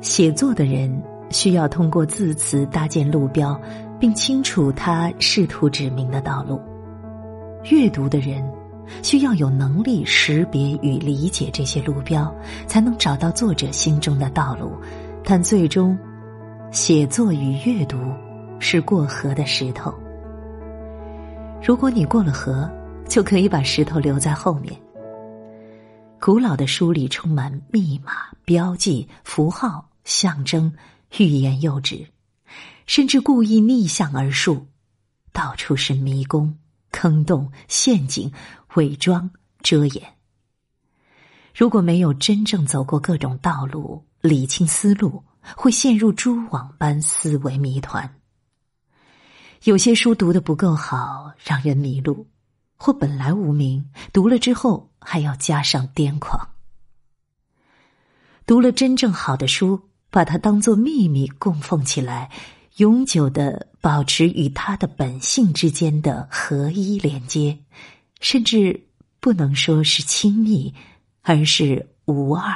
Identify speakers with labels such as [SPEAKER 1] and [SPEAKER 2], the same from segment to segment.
[SPEAKER 1] 写作的人需要通过字词搭建路标，并清楚他试图指明的道路；阅读的人需要有能力识别与理解这些路标，才能找到作者心中的道路。但最终，写作与阅读是过河的石头。如果你过了河，就可以把石头留在后面。古老的书里充满密码、标记、符号、象征、欲言又止，甚至故意逆向而述，到处是迷宫、坑洞、陷阱、伪装、遮掩。如果没有真正走过各种道路，理清思路，会陷入蛛网般思维谜团。有些书读的不够好，让人迷路。或本来无名，读了之后还要加上癫狂。读了真正好的书，把它当做秘密供奉起来，永久的保持与它的本性之间的合一连接，甚至不能说是亲密，而是无二。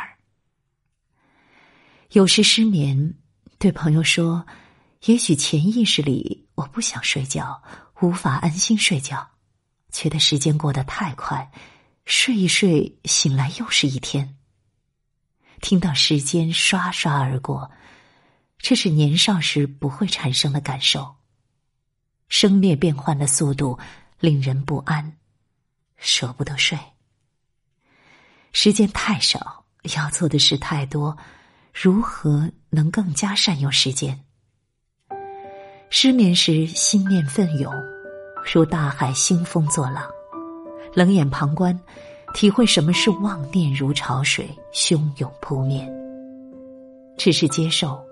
[SPEAKER 1] 有时失眠，对朋友说：“也许潜意识里我不想睡觉，无法安心睡觉。”觉得时间过得太快，睡一睡醒来又是一天。听到时间刷刷而过，这是年少时不会产生的感受。生灭变幻的速度令人不安，舍不得睡。时间太少，要做的事太多，如何能更加善用时间？失眠时心念奋勇。如大海兴风作浪，冷眼旁观，体会什么是妄念如潮水汹涌扑面。只是接受，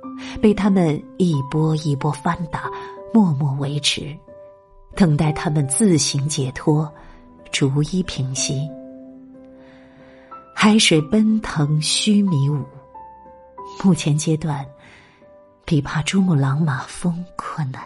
[SPEAKER 1] 被他们一波一波翻打，默默维持，等待他们自行解脱，逐一平息。海水奔腾须弥舞，目前阶段，比爬珠穆朗玛峰困难。